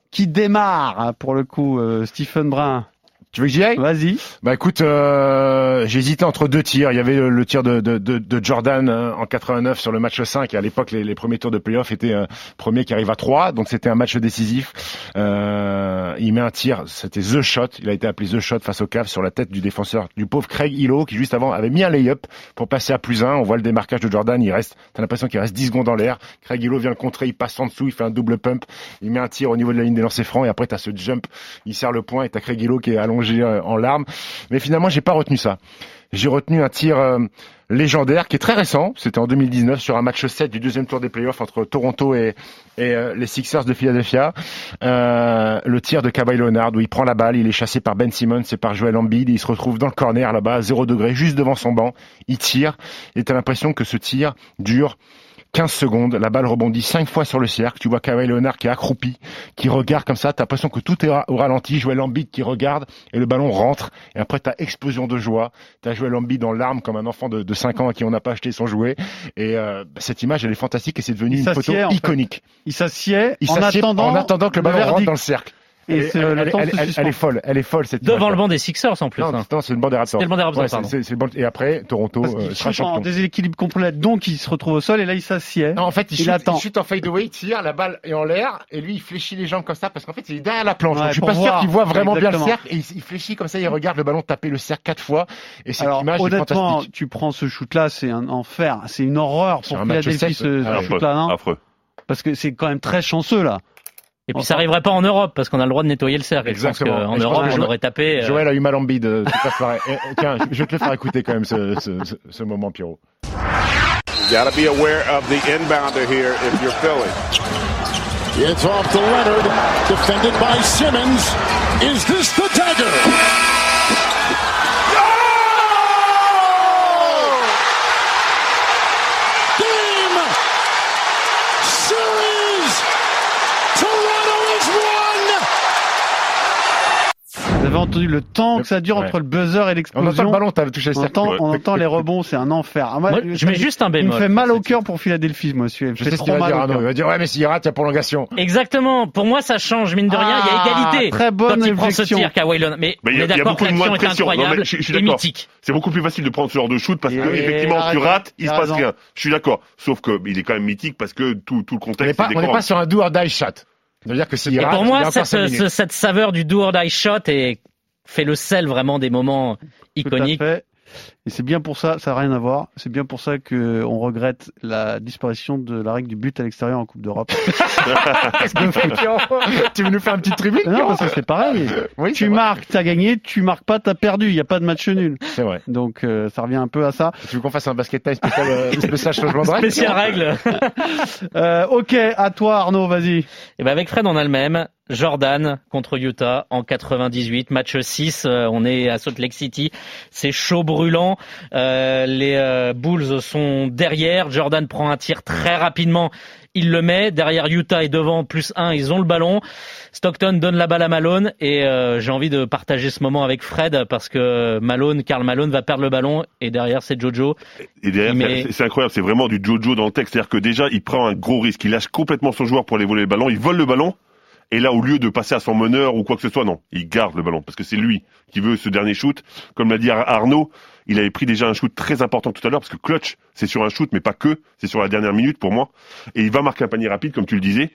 qui démarre pour le coup, Stephen Brun. Tu veux que j'y aille? Vas-y. Bah écoute, euh, j'hésitais entre deux tirs. Il y avait le, le tir de, de, de, de Jordan euh, en 89 sur le match 5. Et à l'époque, les, les premiers tours de playoff étaient euh, premier qui arrive à 3. Donc c'était un match décisif. Euh, il met un tir, c'était The Shot. Il a été appelé The Shot face au Cavs sur la tête du défenseur, du pauvre Craig Hillo, qui juste avant avait mis un lay-up pour passer à plus 1. On voit le démarquage de Jordan. Il reste, t'as l'impression qu'il reste 10 secondes dans l'air. Craig Hillo vient le contrer, il passe en dessous, il fait un double pump. Il met un tir au niveau de la ligne des lancers francs. Et après, t'as ce jump, il serre le point et t'as Craig Hillo qui est allongé euh, en larmes. Mais finalement, j'ai pas retenu ça. J'ai retenu un tir euh, légendaire qui est très récent. C'était en 2019 sur un match 7 du deuxième tour des playoffs entre Toronto et, euh, les Sixers de Philadelphia. Euh, le tir de Kawhi Leonard où il prend la balle, il est chassé par Ben Simmons et par Joel Embiid. Et il se retrouve dans le corner là-bas, 0 degré, juste devant son banc. Il tire et t'as l'impression que ce tir dure 15 secondes, la balle rebondit 5 fois sur le cercle, tu vois Kawhi Leonard qui est accroupi, qui regarde comme ça, t'as l'impression que tout est au ralenti, Joel Embiid qui regarde et le ballon rentre et après t'as explosion de joie, t'as Joel Embiid dans l'arme comme un enfant de, de 5 ans à qui on n'a pas acheté son jouet et euh, cette image elle est fantastique et c'est devenu une photo en fait. iconique. Il s'assied Il en s'assied attendant, en attendant que le ballon rentre dans le cercle. Et c'est, elle, le elle- elle- se elle- est folle, elle est folle cette Devant le banc des Sixers en plus. Non, hein. non, c'est le banc des Raptors. C'était le banc des Raptors, Ouais, c'est- c'est- c'est banc- Et après, Toronto euh, sera chute en champion. déséquilibre complet, donc il se retrouve au sol et là il s'assied. Non, en fait, il, Il chute, attend. il chute en fadeaway, il tire, la balle est en l'air, et lui, il fléchit les jambes comme ça, parce qu'en fait, il est derrière la planche. Ouais, Donc, je suis pas sûr voir. qu'il voit vraiment bien le cercle, et il, il fléchit comme ça, il regarde le ballon taper le cercle quatre fois, et cette Alors image est honnêtement, fantastique. tu prends ce shoot-là, c'est un enfer, c'est une horreur pour Philadelphie ce, ce non? Affreux. parce que c'est quand même très chanceux là. Et puis ça arriverait pas en Europe parce qu'on a le droit de nettoyer le cercle. Exactement. En je Europe, pense que on aurait tapé. euh, Joël a eu mal en bide et tiens, je vais te le faire écouter quand même ce, ce, ce, ce moment, Pierrot. You got to be aware of the inbounder here if you're Philly. It's off to Leonard, defended by Simmons. Is this the dagger? Game! Series! Toronto is won! Vous avez entendu le temps que ça dure Ouais. entre le buzzer et On entend l'explosion. le ballon, t'as touché le On entend, on entend les rebonds, c'est un enfer. Ah, moi, Moi, je mets juste un Il me bémol. fait mal au cœur pour Philadelphie, moi. Je, Je sais ce qu'il va dire, Arnaud. Il va dire, ouais, mais s'il rate, il y a prolongation. Exactement. Pour moi, ça change. Mine de rien, il y Ah, a égalité. très bonne Quand il prend ce réflexion. tir, Kawhi Leonard. Mais, Mais il y on a- est y d'accord beaucoup que de moins l'action de est incroyable et mythique. C'est beaucoup plus facile de prendre ce genre de shoot parce que effectivement, tu rates, il se passe rien. Je suis d'accord. Sauf que il est quand même mythique parce que tout, tout le contexte on n'est pas sur un do or die shot. Ça veut dire que s'il Et rate, pour il y a moi, cette, cette saveur du do or die shot est, fait le sel vraiment des moments Tout à iconiques. fait. Et c'est bien pour ça, ça n'a rien à voir. C'est bien pour ça que on regrette la disparition de la règle du but à l'extérieur en Coupe d'Europe. (laughs) Tu veux nous faire un petit tribune non, parce que c'est pareil. Oui, Tu marques, t'as gagné. Tu marques pas, t'as perdu. Il n'y a pas de match nul. C'est vrai. Donc euh, ça revient un peu à ça. Tu veux qu'on fasse un basket time spécial, euh, spécial changement de règle Spéciale (laughs) règle. Euh, ok, à toi Arnaud, vas-y. Et ben avec Fred, on a le même. Jordan contre Utah en 98, match 6. euh, on est à Salt Lake City. C'est chaud, brûlant. Euh, les euh, Bulls sont derrière. Jordan prend un tir très rapidement. Il le met. Derrière Utah est devant, plus 1. Ils ont le ballon. Stockton donne la balle à Malone. Et euh, j'ai envie de partager ce moment avec Fred parce que Malone, Karl Malone va perdre le ballon. Et derrière, c'est Jojo. Et derrière, c'est incroyable, c'est vraiment du Jojo dans le texte. C'est-à-dire que déjà, il prend un gros risque. Il lâche complètement son joueur pour aller voler le ballon. Il vole le ballon. Et là, au lieu de passer à son meneur ou quoi que ce soit, non, il garde le ballon parce que c'est lui qui veut ce dernier shoot. Comme l'a dit Ar- Arnaud, il avait pris déjà un shoot très important tout à l'heure parce que clutch, c'est sur un shoot, mais pas que, c'est sur la dernière minute pour moi. Et il va marquer un panier rapide, comme tu le disais.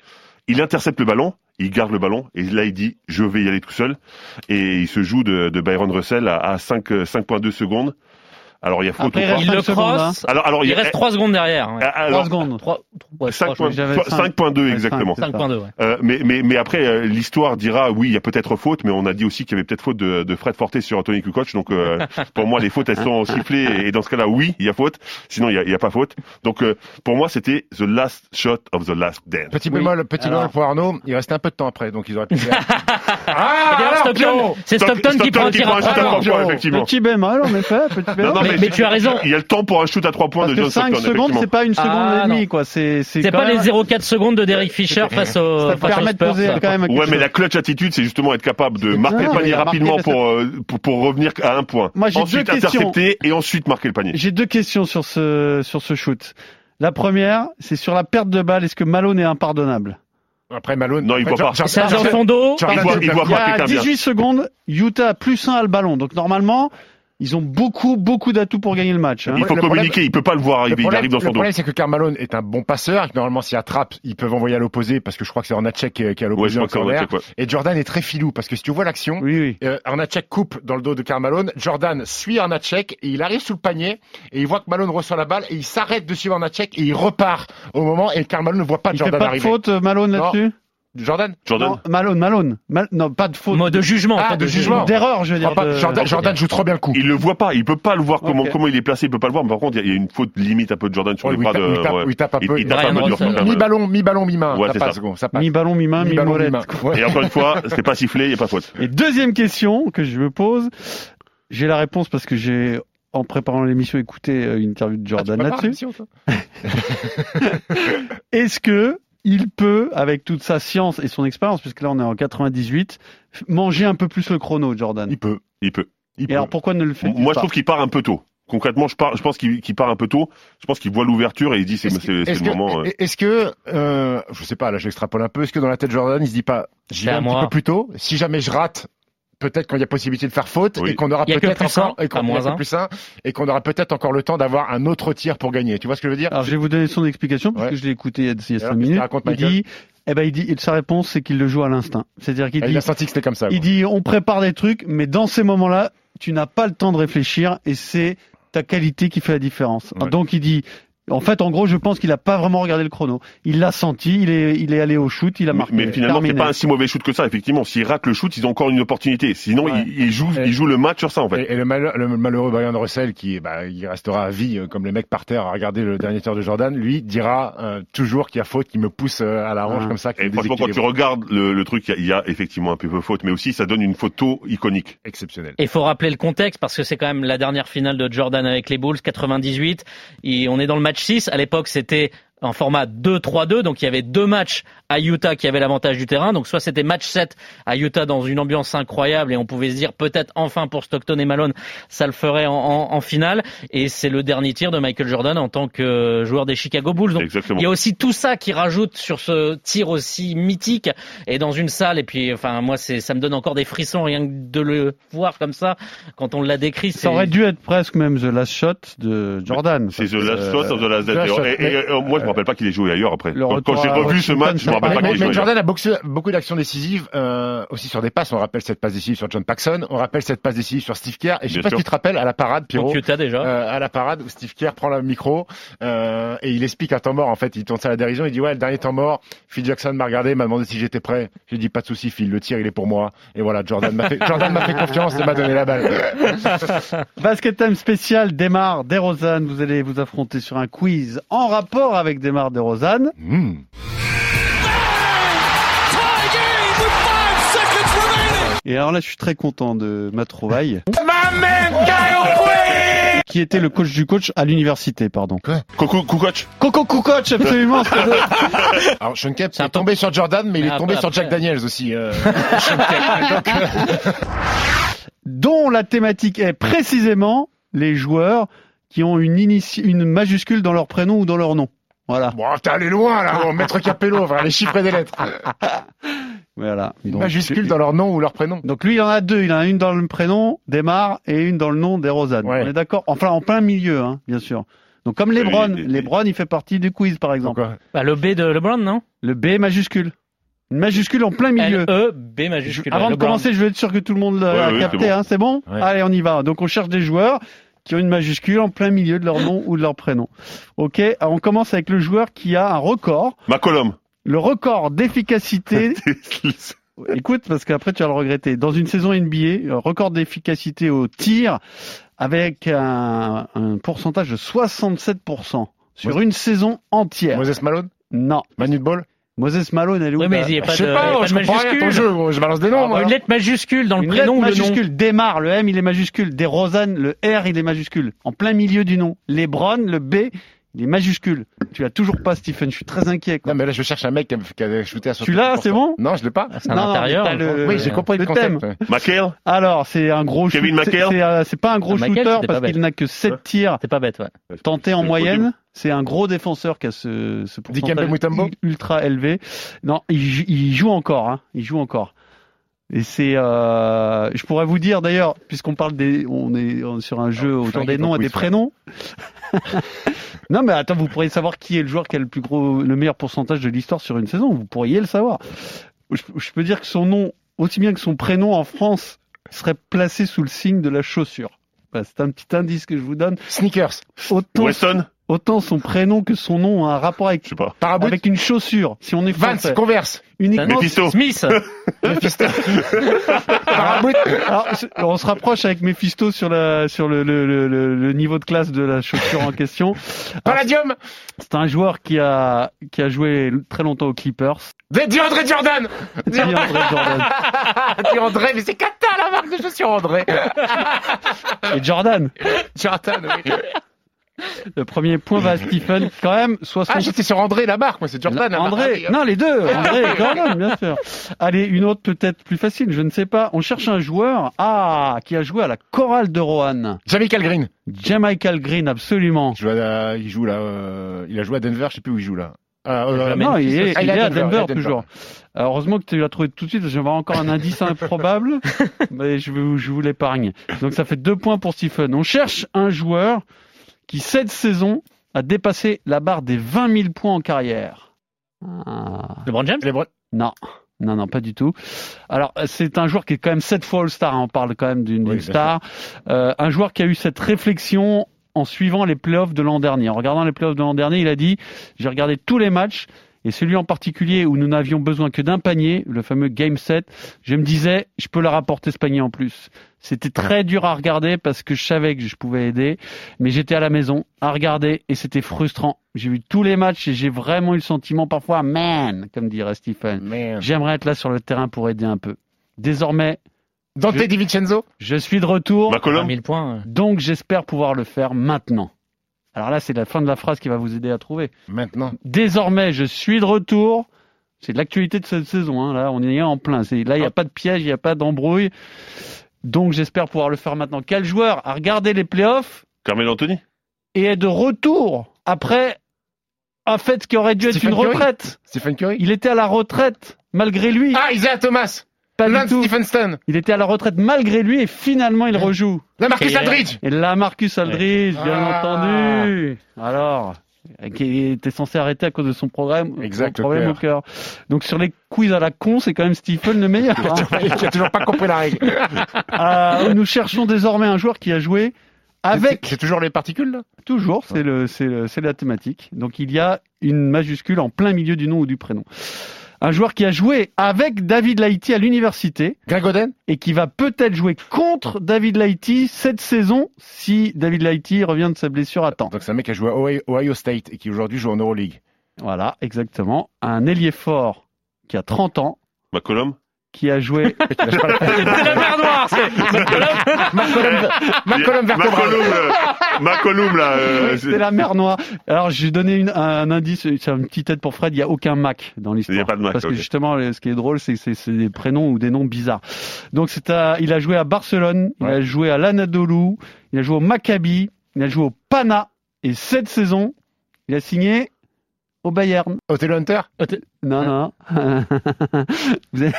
Il intercepte le ballon, il garde le ballon, et là il dit je vais y aller tout seul. Et il se joue de, de Byron Russell à, à 5, euh, 5.2 secondes. Alors il y a faute Après, ou il le secondes, crosse. Alors, alors Il reste 3 secondes derrière. ouais. ah, alors, 3 secondes. Trois- ouais, 5 trois, points- j'avais soit- cinq. 5.2 Ouais, exactement. cinq. 5.2, ouais. Euh, mais, mais, mais après, euh, l'histoire dira, oui, il y a peut-être faute, mais on a dit aussi qu'il y avait peut-être faute de, de Fred Forte sur Anthony Kukoc. Donc, euh, (laughs) pour moi, les fautes, elles sont sifflées. Et dans ce cas-là, oui, il y a faute. Sinon, il n'y a, il y a pas faute. Donc, euh, pour moi, c'était the last shot of the last dance. Petit Oui. bémol, petit Alors. bémol pour Arnaud. Il restait un peu de temps après, donc ils auraient pu faire. (laughs) Ah, alors, Stockton, c'est Stockton, qui prend un tir effectivement. Petit bémol, en effet, petit bémol. Mais- mais tu as raison. Il y a le temps pour un shoot à trois points Parce de John 5 Stockton, secondes, c'est pas une seconde Ah, et demie, quoi. C'est, c'est C'est quand pas même- les 0,4 secondes de Derek Fisher face au Ça face aux permet de Spurs. poser quand même Ouais, mais la clutch attitude, c'est justement être capable de marquer Non, le panier rapidement pour, euh, pour, pour revenir à un point. Moi, j'ai ensuite deux questions. intercepter et ensuite marquer le panier. J'ai deux questions sur ce, sur ce shoot. La première, c'est sur la perte de balle. Est-ce que Malone est impardonnable? Après Malone. Non, il voit pas. C'est dans son dos. Il voit, il voit pas a quelqu'un bien. 18 secondes, Utah plus 1 à le ballon. Donc normalement, ils ont beaucoup, beaucoup d'atouts pour gagner le match. hein. Il faut Le problème- communiquer, il peut pas le voir Le arriver, il problème, arrive dans le son dos. problème, c'est que Carmalone est un bon passeur. et que Normalement, s'il attrape, ils peuvent envoyer à l'opposé parce que je crois que c'est Hornacek qui est qui est à Ouais, l'opposé. Hornacek, ouais. Et Jordan est très filou parce que si tu vois l'action, Oui, oui. euh, coupe dans le dos de Carmalone. Jordan suit Hornacek et il arrive sous le panier et il voit que Malone reçoit la balle et il s'arrête de suivre Hornacek et il repart au moment et Carmalone ne voit pas Il fait Jordan pas de arriver. faute, euh, Malone, là-dessus? Jordan Jordan. Non, Malone, Malone. Mal- non, pas de faute. De jugement. Ah, pas de jugement. D'erreur, je veux dire. pas. de- Jordan, Jordan joue trop bien le coup. Il le voit pas, il peut pas le voir comment Ok. comment il est placé, il peut pas le voir. Mais par contre, il y a- il une faute limite un peu de Jordan sur Ouais, le il bras de. il tape- ouais. il tape un Il- peu. il tape un peu dur Russell. quand même. Mi ballon, mi ballon, mi main. Ouais, ça ça. ça passe. Mi ballon, mi main, mi, ballon, mi molette. main. Ouais. Et encore une fois, c'est pas sifflé, il y a pas faute. Et deuxième question que je me pose, j'ai la réponse parce que j'ai, en préparant l'émission, écouté euh, une interview de Ah, tu Jordan là-dessus. (laughs) (laughs) Est-ce que il peut, avec toute sa science et son expérience, puisque là on est en 98, f- manger un peu plus le chrono, Jordan Il peut. Il peut. Il Et peut. alors pourquoi ne le fait Moi, je trouve qu'il part un peu tôt. Concrètement, je, pars, je pense qu'il part un peu tôt. Je pense qu'il voit l'ouverture et il dit c'est le que- moment. euh. Est-ce que, euh, je sais pas, là j'extrapole un peu, est-ce que dans la tête de Jordan, il se dit pas, j'y vais un moi. petit peu plus tôt, si jamais je rate, peut-être qu'il y a possibilité de faire faute, Oui. et qu'on aura peut-être encore, un, et qu'on pas il y a moins que un. plus un, et qu'on aura peut-être encore le temps d'avoir un autre tir pour gagner. Tu vois ce que je veux dire? Alors je vais vous donner son explication parce Ouais. que je l'ai écouté il y a, il y a Et cinq alors, minutes. raconte, il dit, eh ben il dit, sa réponse c'est qu'il le joue à l'instinct. C'est-à-dire qu'il dit, Il a senti que c'était comme ça. il dit, on prépare des trucs, mais dans ces moments-là, tu n'as pas le temps de réfléchir et c'est ta qualité qui fait la différence. Ouais. Donc il dit, en fait, en gros, je pense qu'il a pas vraiment regardé le chrono. Il l'a senti, il est, il est allé au shoot, il a Mais, marqué. mais finalement, c'est pas un si mauvais shoot que ça. Effectivement, s'il rate le shoot, ils ont encore une opportunité. Sinon, Ouais. il, il joue, Et- il joue le match sur ça en fait. Et, et le, malheur- le malheureux Brian Russell, qui bah, il restera à vie, euh, comme les mecs par terre à regarder le dernier tir de Jordan, lui dira euh, toujours qu'il y a faute, qui me pousse euh, à la hanche Ouais. comme ça. Et me franchement, quand tu regardes le, le truc, il y, a- il y a effectivement un peu de faute, mais aussi ça donne une photo iconique. exceptionnel. Et il faut rappeler le contexte parce que c'est quand même la dernière finale de Jordan avec les Bulls, 98. Et on est dans le match 6. À l'époque, c'était en format 2-3-2. Donc il y avait deux matchs à Utah qui avaient l'avantage du terrain. Donc soit c'était match 7 à Utah dans une ambiance incroyable et on pouvait se dire peut-être enfin pour Stockton et Malone, ça le ferait en, en- en finale. Et c'est le dernier tir de Michael Jordan en tant que joueur des Chicago Bulls. Donc Exactement. il y a aussi tout ça qui rajoute sur ce tir aussi mythique et dans une salle. Et puis, enfin, moi, c'est, ça me donne encore des frissons rien que de le voir comme ça quand on l'a décrit. Ça aurait dû être presque même the last shot de Jordan. C'est The Last Euh, Shot of the Last. Shot. Et, et, moi, je me rappelle pas qu'il ait joué ailleurs après. Le Quand, j'ai revu ce match, je me rappelle pas Mais, qu'il ait mais joué. Jordan a beaucoup, beaucoup d'actions décisives euh, aussi sur des passes. On rappelle cette passe décisive sur John Paxson. On rappelle cette passe décisive sur Steve Kerr. Et je sais Bien pas sûr. si tu te rappelles à la parade, Pierrot. Déjà. euh, à la parade où Steve Kerr prend le micro euh, et il explique un temps mort en fait il tourne ça à la dérision il dit ouais le dernier temps mort Phil Jackson m'a regardé m'a demandé si j'étais prêt j'ai dit pas de souci Phil le tir il est pour moi et voilà Jordan m'a fait, (laughs) Jordan m'a fait confiance et m'a donné la balle Basket Time spécial Demar DeRozan. Vous allez vous affronter sur un quiz en rapport avec Hmm. With five seconds remaining. Et alors là, je suis très content de ma trouvaille. qui était le coach du coach à l'université, pardon. Coucou, coach. Coco Kukoc, absolument. (laughs) alors Sean Kemp C'est un est tombé sur Jordan mais il Ah, est tombé après, sur Jack après. Daniels aussi euh, (laughs) Sean Kemp. Donc, euh, (laughs) dont la thématique est précisément les joueurs qui ont une, une majuscule dans leur prénom ou dans leur nom. Voilà. bon t'es allé loin là bon, maître Capello enfin, les chiffres et des lettres (laughs) Voilà. Donc, majuscule dans leur nom ou leur prénom Donc lui, il en a deux. Il en a une dans le prénom, Demar, et une dans le nom. Ouais. On est d'accord? Enfin, en plein milieu, hein, bien sûr. Donc comme Lebron, les- les- Lebron, il fait partie du quiz, par exemple. Bah, le B de LeBron, non? Le B majuscule. Une majuscule en plein milieu. L-E, B majuscule. Avant de LeBron. commencer, je veux être sûr que tout le monde l'a Ouais, capté. c'est bon. hein, c'est bon? Ouais. Allez, on y va. Donc on cherche des joueurs qui ont une majuscule en plein milieu de leur nom ou de leur prénom. Ok, alors on commence avec le joueur qui a un record. McCollum. Le record d'efficacité. (laughs) Écoute, parce qu'après tu vas le regretter. Dans une saison NBA, record d'efficacité au tir avec un, un pourcentage de 67% sur une saison entière. Moses Malone? Non. Manu de Ball? Moses Malone, elle est où Oui, mais il n'y a pas je de, sais y pas pas je de comprends rien à ton majuscule. jeu moi, je balance des noms Ah, moi. Une lettre majuscule dans le Une prénom lettre ou le nom. majuscule, démarre, le M il est majuscule, des Rosanne, le R il est majuscule, en plein milieu du nom. Lebron, le B, il est majuscule. Tu l'as toujours pas, Stephen, je suis très inquiet. Quoi. Non, mais là, je cherche un mec qui a, qui a shooté à 60%. Tu l'as, c'est bon? Non, je l'ai pas. C'est un Non, non, intérieur. mais t'as le- oui, j'ai compris le, thème. McHale. Alors, c'est un gros Kevin shoot- c'est- McHale c'est, euh, pas un gros Ah, shooter parce qu'il n'a que 7 tirs C'est pas bête, ouais. tentés en moyenne. C'est un gros défenseur qui a ce, ce pourcentage ultra élevé. Non, il, jou- il joue encore. Hein. Il joue encore. Et c'est, euh, je pourrais vous dire d'ailleurs, puisqu'on parle des, on est sur un jeu autour flinguer des noms et des prénoms. (laughs) non, mais attends, vous pourriez savoir qui est le joueur qui a le plus gros, le meilleur pourcentage de l'histoire sur une saison. Vous pourriez le savoir. Je, je peux dire que son nom, aussi bien que son prénom en France, serait placé sous le signe de la chaussure. Voilà, c'est un petit indice que je vous donne. Sneakers. Autant, Weston? Autant son prénom que son nom ont un rapport avec, Je sais pas. Parabout. avec une chaussure. Si on est Vance, Converse. uniquement. Mephisto. Smith. (laughs) Parabout. Alors, on se rapproche avec Mephisto sur la sur le, le, le, le- niveau de classe de la chaussure en question. (laughs) Palladium. C'est un joueur qui a qui a joué très longtemps aux Clippers. De DeAndre Jordan. DeAndre Jordan. (laughs) DeAndre, mais c'est Kata la marque de chaussures André. Et Jordan. Jordan, oui. Le premier point va à Stephen. Quand même, Ah, 60. j'étais sur André la marque, moi c'est Jordan. la marque. André, non les deux, (laughs) André et Jordan, bien sûr. Allez, une autre peut-être plus facile, je ne sais pas. On cherche un joueur, ah, qui a joué à la chorale de Rohan. Jamichael Green. Jamichael Green, absolument. Il joue, à, il joue là, euh, il a joué à Denver, je sais plus où il joue là. Ah, euh. Non, il est, Ah, il est à Denver, toujours. Alors, heureusement que tu l'as trouvé tout de suite, j'avais encore un indice improbable, (laughs) mais je vous, je vous l'épargne. Donc ça fait deux points pour Stephen. On cherche un joueur qui, cette saison, a dépassé la barre des 20 000 points en carrière. Ah. LeBron James? Les Bron- Non. Non, non, pas du tout. Alors, c'est un joueur qui est quand même sept fois All-Star. hein. On parle quand même d'une Oui, star. Euh, un joueur qui a eu cette réflexion en suivant les playoffs de l'an dernier. En regardant les playoffs de l'an dernier, il a dit j'ai regardé tous les matchs et celui en particulier où nous n'avions besoin que d'un panier, le fameux game set. Je me disais je peux leur apporter ce panier en plus. C'était très dur à regarder parce que je savais que je pouvais aider, mais j'étais à la maison à regarder et c'était frustrant. J'ai vu tous les matchs et j'ai vraiment eu le sentiment parfois man, comme dirait Stephen. J'aimerais être là sur le terrain pour aider un peu. Désormais, Dante Je- DiVincenzo. je suis de retour, McCollum. 1000 points. donc j'espère pouvoir le faire maintenant. Alors là, c'est la fin de la phrase qui va vous aider à trouver. Maintenant. Désormais, je suis de retour. C'est de l'actualité de cette saison. hein. Là, on y est en plein. Là, il n'y a pas de piège, il n'y a pas d'embrouille. Donc, j'espère pouvoir le faire maintenant. Quel joueur a regardé les playoffs Carmelo Anthony. et est de retour après un fait qui aurait dû être Stephen une Curry retraite? Stephen Curry. Il était à la retraite malgré lui. Ah, Isaiah Thomas. pas du Lance tout. Stephenson. Il était à la retraite malgré lui et finalement il rejoue. La Marcus Et- Aldridge. Et là, Marcus Aldridge, bien Ah. entendu. Alors, qui était censé arrêter à cause de son programme, Exact, son problème au cœur. Donc sur les quiz à la con, c'est quand même Stephen le meilleur. (laughs) hein. qui a toujours pas compris la règle. (laughs) Euh, nous cherchons désormais un joueur qui a joué avec C'est toujours les particules là? Toujours, c'est le- c'est la thématique. Donc il y a une majuscule en plein milieu du nom ou du prénom. Un joueur qui a joué avec David Laïti à l'université Greg Oden et qui va peut-être jouer contre David Laïti cette saison si David Laïti revient de sa blessure à temps. Donc c'est un mec qui a joué à Ohio- Ohio State et qui aujourd'hui joue en Euroleague. Voilà, exactement. Un ailier fort qui a 30 ans, McCollum. Qui a joué (laughs) C'est la mer noire, c'est Vertebral. McCollum, euh, là. euh, c'est la mer Noire. Alors, j'ai donné une- un, un indice, c'est une petite tête pour Fred, il n'y a aucun Mac dans l'histoire. Il y a pas de Mac, Parce que justement, le- ce qui est drôle, c'est que c'est c'est des prénoms ou des noms bizarres. Donc, c'est à- il a joué à Barcelone, il a joué à l'Anadolu, il a joué au Maccabi, il a joué au Pana, et cette saison, il a signé au Bayern. Othello Hunter Non, non. (laughs) Vous avez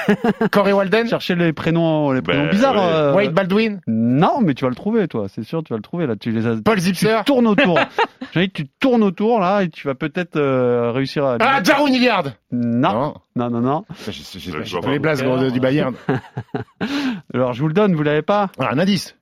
Corey Walden cherché les prénoms, les prénoms Ben, bizarres. ouais. euh, Wade Baldwin Non, mais tu vas le trouver, toi. C'est sûr, tu vas le trouver là. Tu les as. Paul Tu Zipser tournes autour. (laughs) J'ai dit, tu tournes autour là et tu vas peut-être euh, réussir à. Ah, Jaron Hilliard non, non, non, non. Je- vois pas les blases du Bayern. (laughs) Alors, je vous le donne. Vous l'avez pas Ah, un indice.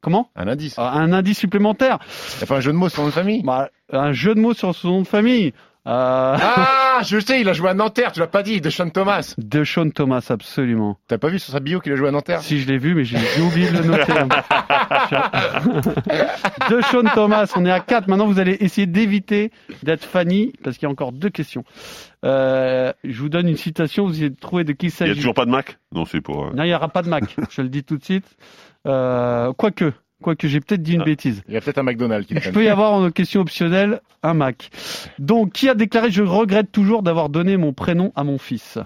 Comment Un indice. Ah, Un indice supplémentaire. T'as pas un jeu de mots sur son nom de famille Bah, un jeu de mots sur son nom de famille. Euh... Ah, je sais, il a joué à Nanterre, tu l'as pas dit, de Sean Thomas. De Sean Thomas, absolument. T'as pas vu sur sa bio qu'il a joué à Nanterre? Si je l'ai vu, mais j'ai oublié de le noter. (laughs) de Sean Thomas, on est à 4. Maintenant, vous allez essayer d'éviter d'être Fanny, parce qu'il y a encore deux questions. Euh, je vous donne une citation, vous essayez de trouver de qui il Il y a s'agit. toujours pas de Mac? Non, c'est pour. euh, Non, il n'y aura pas de Mac, je le dis tout de suite. Euh, quoique, quoique j'ai peut-être dit une Ah. bêtise. Il y a peut-être un McDonald's qui Il peut y avoir en question optionnelle un Mac. Donc, qui a déclaré Je regrette toujours d'avoir donné mon prénom à mon fils?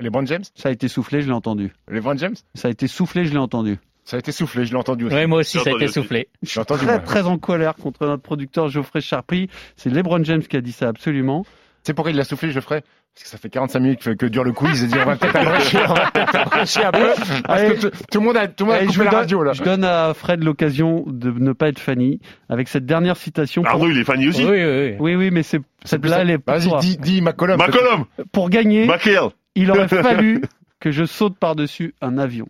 Les Brown James? Ça a été soufflé, je l'ai entendu. Les Brown James? Ça a été soufflé, je l'ai entendu. Ça a été soufflé, je l'ai entendu aussi. Oui, moi aussi, ça a été aussi. soufflé. Je suis J'ai entendu, très moi. très en colère contre notre producteur Geoffrey Charpry. C'est LeBron James qui a dit ça absolument. C'est pourquoi il l'a soufflé, je ferai Parce que ça fait 45 minutes que, que dure le quiz. Il dit on va peut-être abrécher, on va peut-être abrécher un peu. Parce que tout, tout le monde a, tout le monde a coupé je, la donne, radio là. je donne à Fred l'occasion de ne pas être Fanny avec cette dernière citation. pour- Arnaud, il est Fanny aussi. oui, oui. Oui, oui, mais c'est celle-là, elle est pour Vas-y, dis, dis McCollum. McCollum Pour gagner, McHale il aurait (laughs) fallu que je saute par-dessus un avion.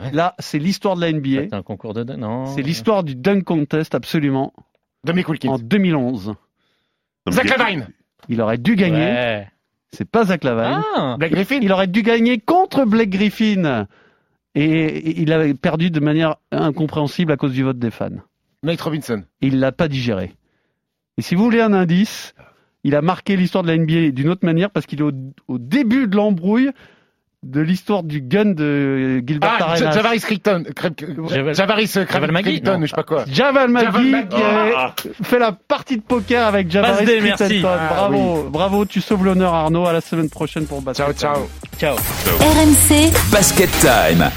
Ouais. Là, c'est l'histoire de la NBA. C'est un concours de... Non. C'est l'histoire du dunk contest, absolument, Wilkins. en 2011. mais Zach Lavine. Il aurait dû gagner. Ouais. C'est pas Zach Lavine. Ah. Black Griffin. Il aurait dû gagner contre Blake Griffin. Et il a perdu de manière incompréhensible à cause du vote des fans. Nate Robinson. Et il l'a pas digéré. Et si vous voulez un indice, il a marqué l'histoire de la NBA d'une autre manière parce qu'il est au, au début de l'embrouille de l'histoire du gun de Gilbert Ah, Arenas. Javaris Crichton. Javaris euh, Crichton, je sais pas quoi. Javal Magui qui a Ah. fait la partie de poker avec Javaris. Crichton. Ah, bravo, bravo, tu sauves l'honneur Arnaud. À la semaine prochaine pour Basket. Ciao, ciao. Ciao. RMC Basket Time.